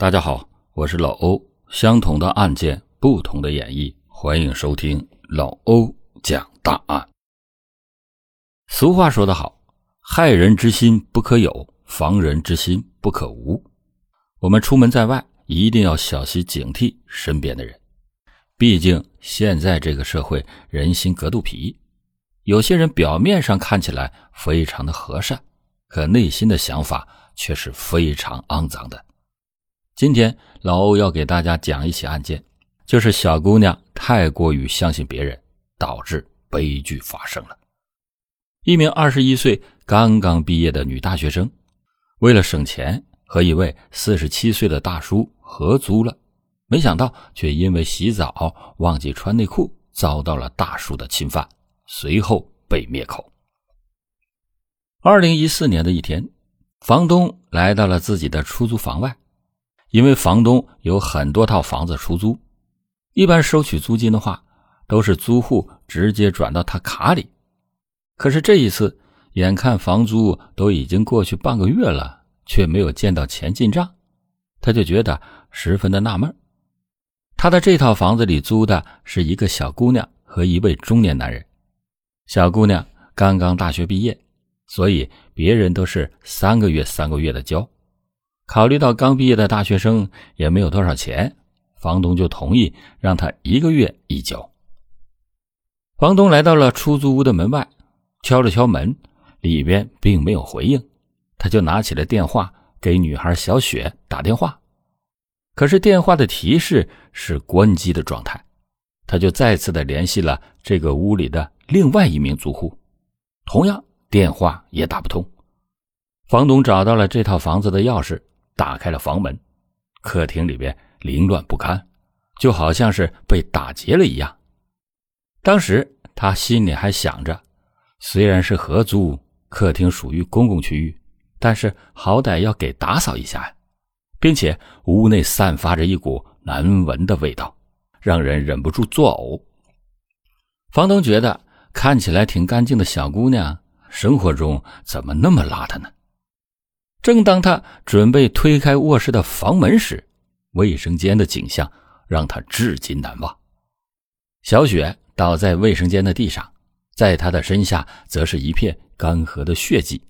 大家好，我是老欧。相同的案件，不同的演绎，欢迎收听老欧讲大案。俗话说得好，害人之心不可有，防人之心不可无。我们出门在外，一定要小心警惕身边的人。毕竟现在这个社会，人心隔肚皮，有些人表面上看起来非常的和善，可内心的想法却是非常肮脏的。今天老欧要给大家讲一起案件，就是小姑娘太过于相信别人，导致悲剧发生了。一名二十一岁刚刚毕业的女大学生，为了省钱，和一位四十七岁的大叔合租了，没想到却因为洗澡忘记穿内裤，遭到了大叔的侵犯，随后被灭口。二零一四年的一天，房东来到了自己的出租房外。因为房东有很多套房子出租，一般收取租金的话，都是租户直接转到他卡里。可是这一次，眼看房租都已经过去半个月了，却没有见到钱进账，他就觉得十分的纳闷。他的这套房子里租的是一个小姑娘和一位中年男人，小姑娘刚刚大学毕业，所以别人都是三个月三个月的交。考虑到刚毕业的大学生也没有多少钱，房东就同意让他一个月一交。房东来到了出租屋的门外，敲了敲门，里边并没有回应，他就拿起了电话给女孩小雪打电话，可是电话的提示是关机的状态，他就再次的联系了这个屋里的另外一名租户，同样电话也打不通。房东找到了这套房子的钥匙。打开了房门，客厅里边凌乱不堪，就好像是被打劫了一样。当时他心里还想着，虽然是合租，客厅属于公共区域，但是好歹要给打扫一下呀，并且屋内散发着一股难闻的味道，让人忍不住作呕。房东觉得看起来挺干净的小姑娘，生活中怎么那么邋遢呢？正当他准备推开卧室的房门时，卫生间的景象让他至今难忘。小雪倒在卫生间的地上，在她的身下则是一片干涸的血迹。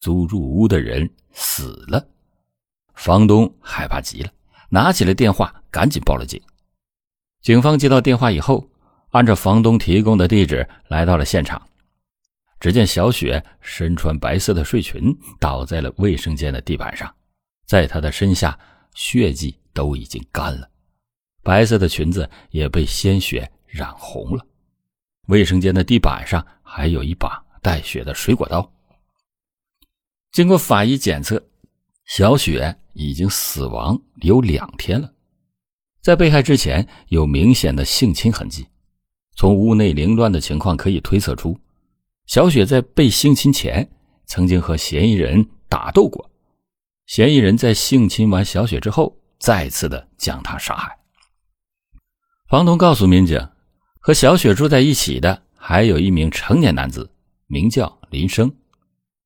租住屋的人死了。房东害怕极了，拿起了电话，赶紧报了警。警方接到电话以后，按照房东提供的地址来到了现场。只见小雪身穿白色的睡裙，倒在了卫生间的地板上，在她的身下，血迹都已经干了，白色的裙子也被鲜血染红了。卫生间的地板上还有一把带血的水果刀。经过法医检测，小雪已经死亡有两天了，在被害之前有明显的性侵痕迹，从屋内凌乱的情况可以推测出。小雪在被性侵前曾经和嫌疑人打斗过，嫌疑人在性侵完小雪之后，再次的将她杀害。房东告诉民警，和小雪住在一起的还有一名成年男子，名叫林生。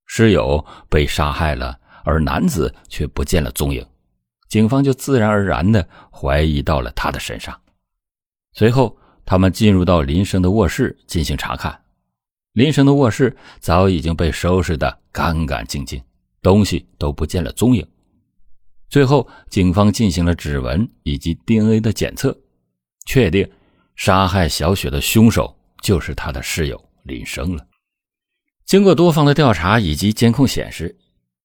室友被杀害了，而男子却不见了踪影，警方就自然而然的怀疑到了他的身上。随后，他们进入到林生的卧室进行查看。林生的卧室早已经被收拾得干干净净，东西都不见了踪影。最后，警方进行了指纹以及 DNA 的检测，确定杀害小雪的凶手就是他的室友林生了。经过多方的调查以及监控显示，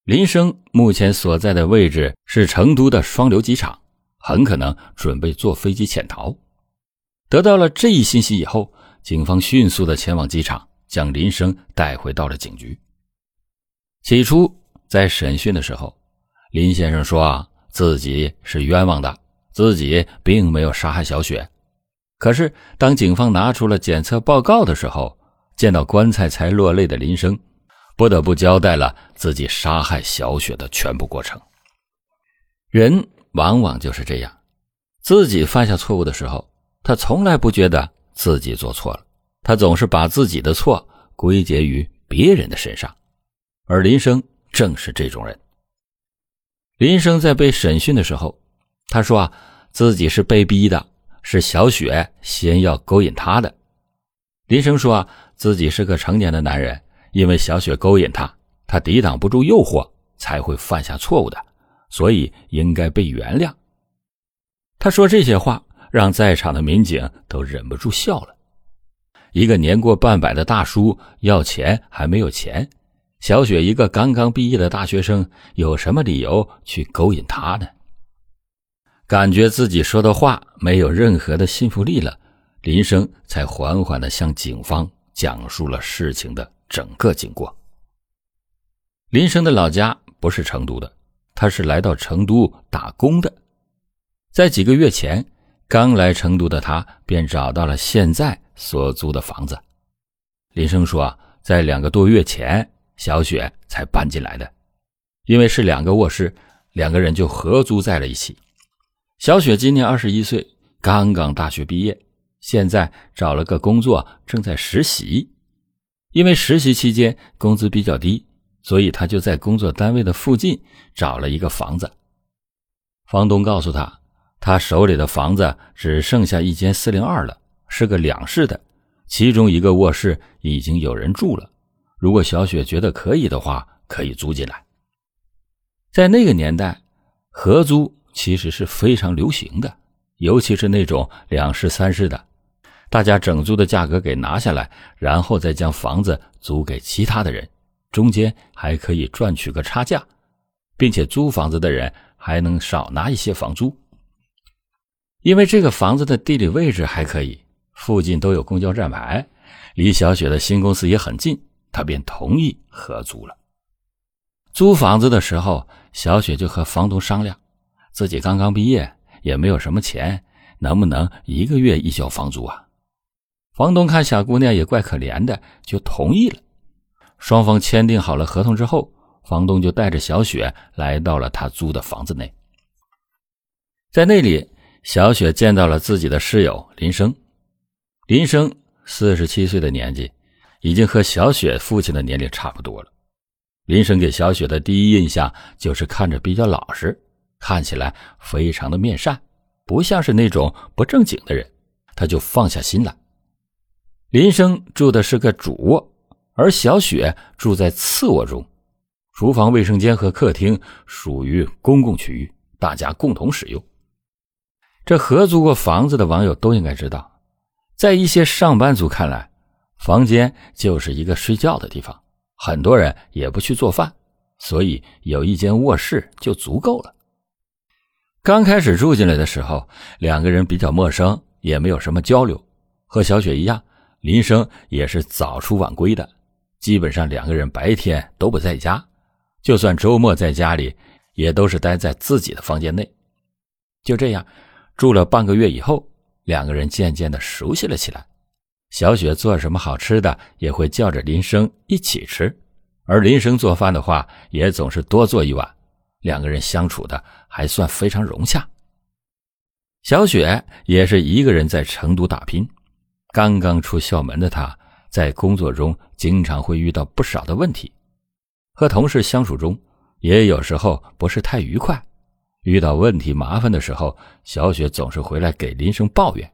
林生目前所在的位置是成都的双流机场，很可能准备坐飞机潜逃。得到了这一信息以后，警方迅速的前往机场。将林生带回到了警局。起初，在审讯的时候，林先生说啊，自己是冤枉的，自己并没有杀害小雪。可是，当警方拿出了检测报告的时候，见到棺材才落泪的林生，不得不交代了自己杀害小雪的全部过程。人往往就是这样，自己犯下错误的时候，他从来不觉得自己做错了。他总是把自己的错归结于别人的身上，而林生正是这种人。林生在被审讯的时候，他说啊，自己是被逼的，是小雪先要勾引他的。林生说啊，自己是个成年的男人，因为小雪勾引他，他抵挡不住诱惑，才会犯下错误的，所以应该被原谅。他说这些话，让在场的民警都忍不住笑了。一个年过半百的大叔要钱还没有钱，小雪一个刚刚毕业的大学生，有什么理由去勾引他呢？感觉自己说的话没有任何的信服力了，林生才缓缓的向警方讲述了事情的整个经过。林生的老家不是成都的，他是来到成都打工的，在几个月前刚来成都的他便找到了现在。所租的房子，林生说，在两个多月前，小雪才搬进来的，因为是两个卧室，两个人就合租在了一起。小雪今年二十一岁，刚刚大学毕业，现在找了个工作，正在实习。因为实习期间工资比较低，所以他就在工作单位的附近找了一个房子。房东告诉他，他手里的房子只剩下一间四零二了。是个两室的，其中一个卧室已经有人住了。如果小雪觉得可以的话，可以租进来。在那个年代，合租其实是非常流行的，尤其是那种两室三室的，大家整租的价格给拿下来，然后再将房子租给其他的人，中间还可以赚取个差价，并且租房子的人还能少拿一些房租。因为这个房子的地理位置还可以。附近都有公交站牌，离小雪的新公司也很近，他便同意合租了。租房子的时候，小雪就和房东商量，自己刚刚毕业，也没有什么钱，能不能一个月一交房租啊？房东看小姑娘也怪可怜的，就同意了。双方签订好了合同之后，房东就带着小雪来到了他租的房子内。在那里，小雪见到了自己的室友林生。林生四十七岁的年纪，已经和小雪父亲的年龄差不多了。林生给小雪的第一印象就是看着比较老实，看起来非常的面善，不像是那种不正经的人，他就放下心来。林生住的是个主卧，而小雪住在次卧中，厨房、卫生间和客厅属于公共区域，大家共同使用。这合租过房子的网友都应该知道。在一些上班族看来，房间就是一个睡觉的地方，很多人也不去做饭，所以有一间卧室就足够了。刚开始住进来的时候，两个人比较陌生，也没有什么交流。和小雪一样，林生也是早出晚归的，基本上两个人白天都不在家，就算周末在家里，也都是待在自己的房间内。就这样，住了半个月以后。两个人渐渐的熟悉了起来，小雪做什么好吃的也会叫着林生一起吃，而林生做饭的话也总是多做一碗，两个人相处的还算非常融洽。小雪也是一个人在成都打拼，刚刚出校门的她，在工作中经常会遇到不少的问题，和同事相处中也有时候不是太愉快。遇到问题麻烦的时候，小雪总是回来给林生抱怨。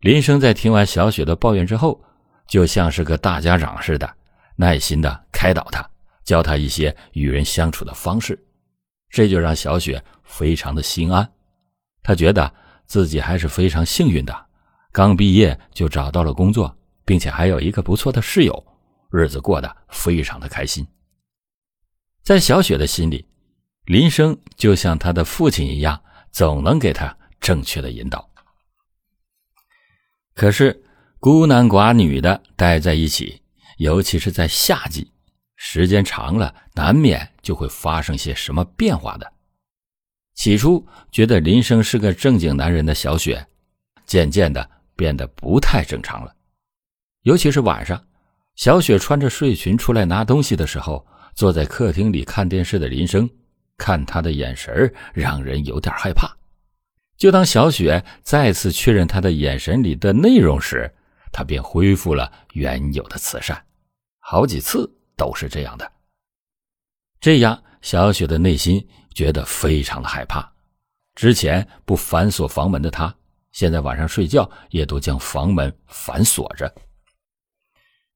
林生在听完小雪的抱怨之后，就像是个大家长似的，耐心的开导她，教她一些与人相处的方式。这就让小雪非常的心安。她觉得自己还是非常幸运的，刚毕业就找到了工作，并且还有一个不错的室友，日子过得非常的开心。在小雪的心里。林生就像他的父亲一样，总能给他正确的引导。可是孤男寡女的待在一起，尤其是在夏季，时间长了，难免就会发生些什么变化的。起初觉得林生是个正经男人的小雪，渐渐的变得不太正常了。尤其是晚上，小雪穿着睡裙出来拿东西的时候，坐在客厅里看电视的林生。看他的眼神让人有点害怕。就当小雪再次确认他的眼神里的内容时，他便恢复了原有的慈善。好几次都是这样的。这样，小雪的内心觉得非常的害怕。之前不反锁房门的他，现在晚上睡觉也都将房门反锁着。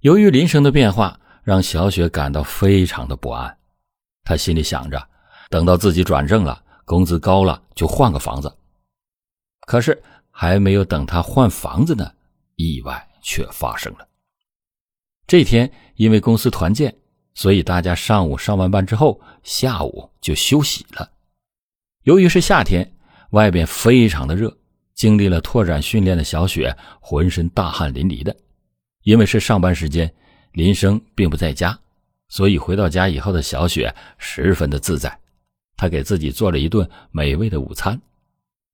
由于林生的变化，让小雪感到非常的不安。她心里想着，等到自己转正了，工资高了，就换个房子。可是还没有等他换房子呢，意外却发生了。这天，因为公司团建，所以大家上午上完班之后，下午就休息了。由于是夏天，外边非常的热，经历了拓展训练的小雪浑身大汗淋漓的。因为是上班时间，林生并不在家，所以回到家以后的小雪十分的自在。他给自己做了一顿美味的午餐，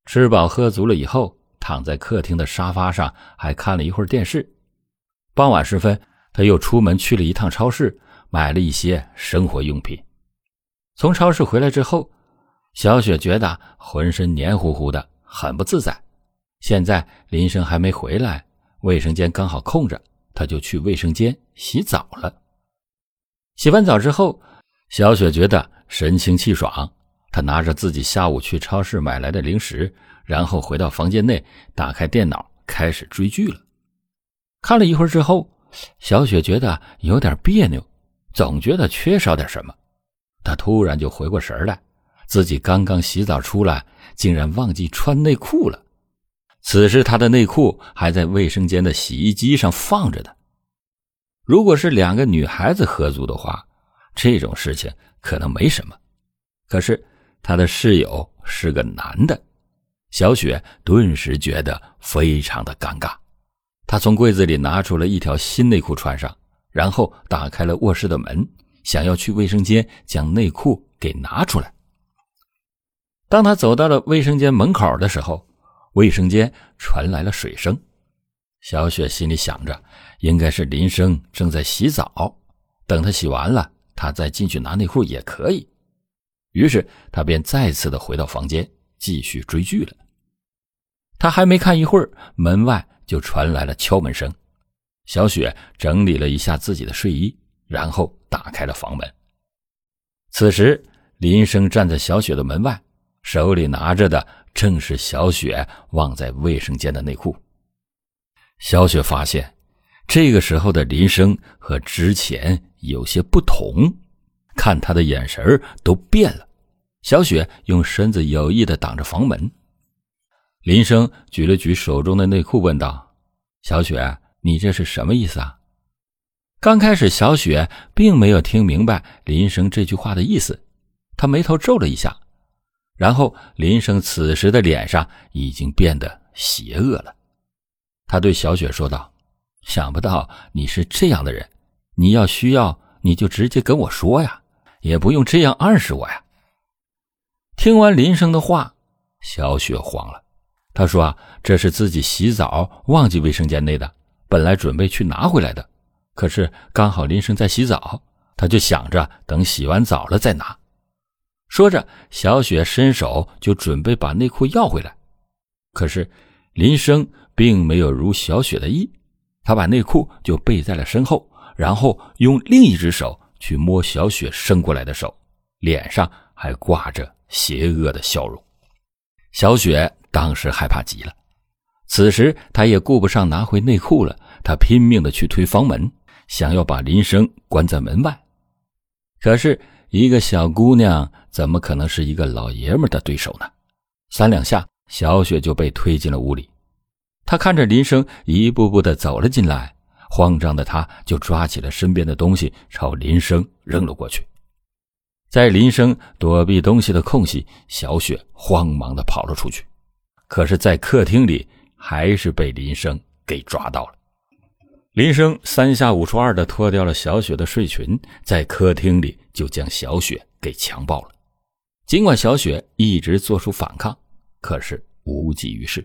吃饱喝足了以后，躺在客厅的沙发上，还看了一会儿电视。傍晚时分。他又出门去了一趟超市，买了一些生活用品。从超市回来之后，小雪觉得浑身黏糊糊的，很不自在。现在林生还没回来，卫生间刚好空着，他就去卫生间洗澡了。洗完澡之后，小雪觉得神清气爽。她拿着自己下午去超市买来的零食，然后回到房间内，打开电脑，开始追剧了。看了一会儿之后。小雪觉得有点别扭，总觉得缺少点什么。她突然就回过神来，自己刚刚洗澡出来，竟然忘记穿内裤了。此时她的内裤还在卫生间的洗衣机上放着呢。如果是两个女孩子合租的话，这种事情可能没什么。可是他的室友是个男的，小雪顿时觉得非常的尴尬。她从柜子里拿出了一条新内裤穿上，然后打开了卧室的门，想要去卫生间将内裤给拿出来。当他走到了卫生间门口的时候，卫生间传来了水声。小雪心里想着，应该是林生正在洗澡，等他洗完了，他再进去拿内裤也可以。于是他便再次的回到房间，继续追剧了。他还没看一会儿，门外。就传来了敲门声，小雪整理了一下自己的睡衣，然后打开了房门。此时，林生站在小雪的门外，手里拿着的正是小雪忘在卫生间的内裤。小雪发现，这个时候的林生和之前有些不同，看他的眼神都变了。小雪用身子有意的挡着房门。林生举了举手中的内裤，问道：“小雪，你这是什么意思啊？”刚开始，小雪并没有听明白林生这句话的意思，他眉头皱了一下。然后，林生此时的脸上已经变得邪恶了。他对小雪说道：“想不到你是这样的人，你要需要你就直接跟我说呀，也不用这样暗示我呀。”听完林生的话，小雪慌了。他说：“啊，这是自己洗澡忘记卫生间内的，本来准备去拿回来的，可是刚好林生在洗澡，他就想着等洗完澡了再拿。”说着，小雪伸手就准备把内裤要回来，可是林生并没有如小雪的意，他把内裤就背在了身后，然后用另一只手去摸小雪伸过来的手，脸上还挂着邪恶的笑容。小雪。当时害怕极了，此时她也顾不上拿回内裤了，她拼命的去推房门，想要把林生关在门外。可是，一个小姑娘怎么可能是一个老爷们的对手呢？三两下，小雪就被推进了屋里。她看着林生一步步的走了进来，慌张的他就抓起了身边的东西朝林生扔了过去。在林生躲避东西的空隙，小雪慌忙的跑了出去。可是，在客厅里，还是被林生给抓到了。林生三下五除二的脱掉了小雪的睡裙，在客厅里就将小雪给强暴了。尽管小雪一直做出反抗，可是无济于事。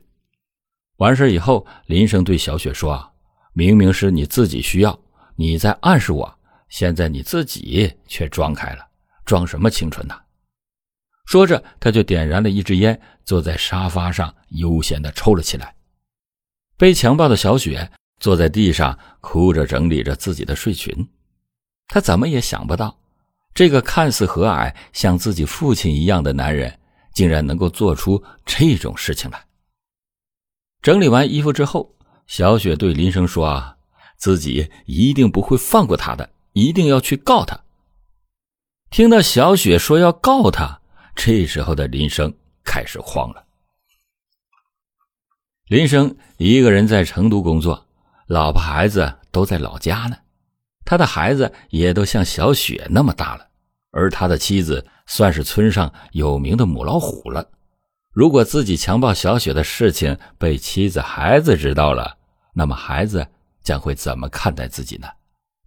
完事以后，林生对小雪说：“啊，明明是你自己需要，你在暗示我，现在你自己却装开了，装什么清纯呢？”说着，他就点燃了一支烟，坐在沙发上悠闲地抽了起来。被强暴的小雪坐在地上，哭着整理着自己的睡裙。她怎么也想不到，这个看似和蔼、像自己父亲一样的男人，竟然能够做出这种事情来。整理完衣服之后，小雪对林生说：“啊，自己一定不会放过他的，一定要去告他。”听到小雪说要告他，这时候的林生开始慌了。林生一个人在成都工作，老婆孩子都在老家呢，他的孩子也都像小雪那么大了，而他的妻子算是村上有名的母老虎了。如果自己强暴小雪的事情被妻子、孩子知道了，那么孩子将会怎么看待自己呢？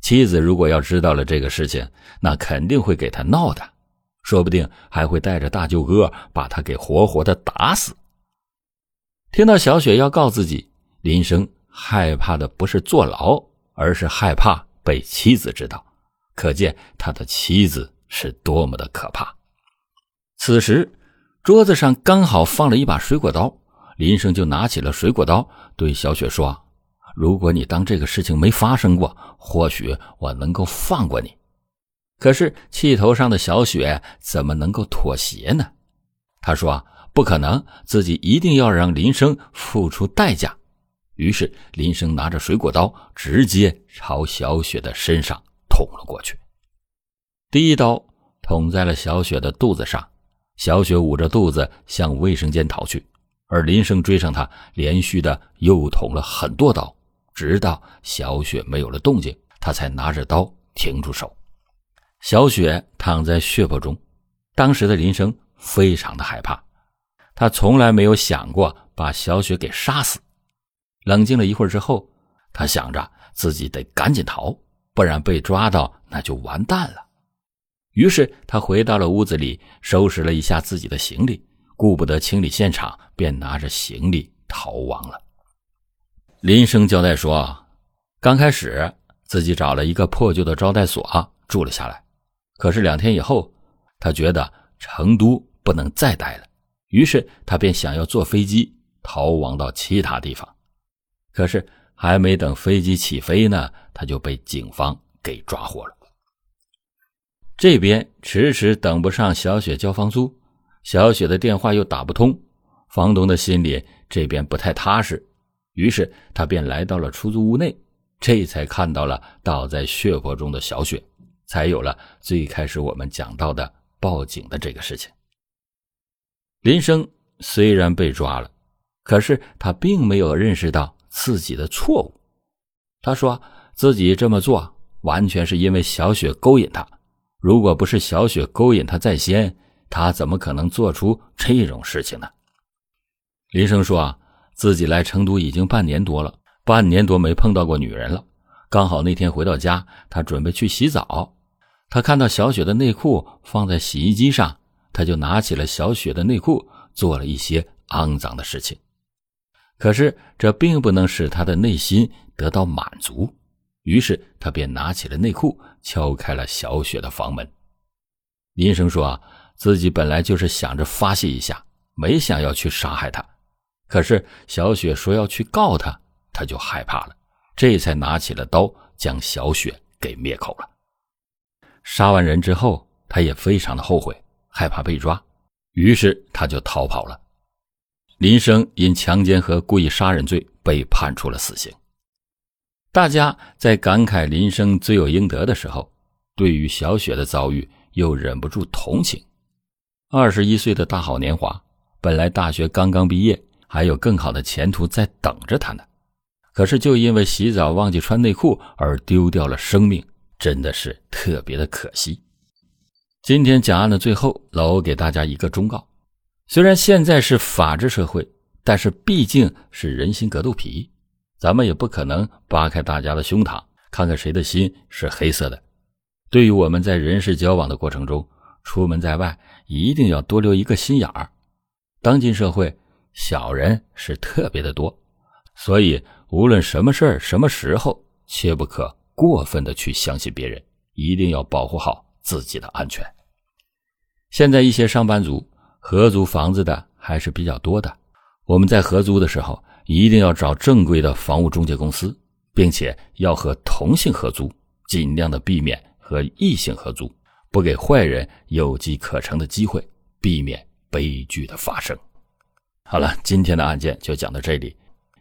妻子如果要知道了这个事情，那肯定会给他闹的，说不定还会带着大舅哥把他给活活的打死。听到小雪要告自己，林生害怕的不是坐牢，而是害怕被妻子知道，可见他的妻子是多么的可怕。此时，桌子上刚好放了一把水果刀，林生就拿起了水果刀，对小雪说。如果你当这个事情没发生过，或许我能够放过你。可是气头上的小雪怎么能够妥协呢？他说：“不可能，自己一定要让林生付出代价。”于是林生拿着水果刀，直接朝小雪的身上捅了过去。第一刀捅在了小雪的肚子上，小雪捂着肚子向卫生间逃去，而林生追上他，连续的又捅了很多刀。直到小雪没有了动静，他才拿着刀停住手。小雪躺在血泊中，当时的林生非常的害怕，他从来没有想过把小雪给杀死。冷静了一会儿之后，他想着自己得赶紧逃，不然被抓到那就完蛋了。于是他回到了屋子里，收拾了一下自己的行李，顾不得清理现场，便拿着行李逃亡了。林生交代说：“刚开始自己找了一个破旧的招待所住了下来，可是两天以后，他觉得成都不能再待了，于是他便想要坐飞机逃亡到其他地方。可是还没等飞机起飞呢，他就被警方给抓获了。这边迟迟等不上小雪交房租，小雪的电话又打不通，房东的心里这边不太踏实。”于是他便来到了出租屋内，这才看到了倒在血泊中的小雪，才有了最开始我们讲到的报警的这个事情。林生虽然被抓了，可是他并没有认识到自己的错误。他说自己这么做完全是因为小雪勾引他，如果不是小雪勾引他在先，他怎么可能做出这种事情呢？林生说啊。自己来成都已经半年多了，半年多没碰到过女人了。刚好那天回到家，他准备去洗澡，他看到小雪的内裤放在洗衣机上，他就拿起了小雪的内裤，做了一些肮脏的事情。可是这并不能使他的内心得到满足，于是他便拿起了内裤，敲开了小雪的房门。林生说：“啊自己本来就是想着发泄一下，没想要去杀害她。”可是小雪说要去告他，他就害怕了，这才拿起了刀将小雪给灭口了。杀完人之后，他也非常的后悔，害怕被抓，于是他就逃跑了。林生因强奸和故意杀人罪被判处了死刑。大家在感慨林生罪有应得的时候，对于小雪的遭遇又忍不住同情。二十一岁的大好年华，本来大学刚刚毕业。还有更好的前途在等着他呢，可是就因为洗澡忘记穿内裤而丢掉了生命，真的是特别的可惜。今天讲案的最后，老欧给大家一个忠告：虽然现在是法治社会，但是毕竟是人心隔肚皮，咱们也不可能扒开大家的胸膛，看看谁的心是黑色的。对于我们在人事交往的过程中，出门在外一定要多留一个心眼儿。当今社会。小人是特别的多，所以无论什么事儿、什么时候，切不可过分的去相信别人，一定要保护好自己的安全。现在一些上班族合租房子的还是比较多的，我们在合租的时候一定要找正规的房屋中介公司，并且要和同性合租，尽量的避免和异性合租，不给坏人有机可乘的机会，避免悲剧的发生。好了，今天的案件就讲到这里。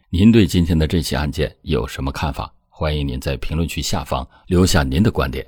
您对今天的这起案件有什么看法？欢迎您在评论区下方留下您的观点。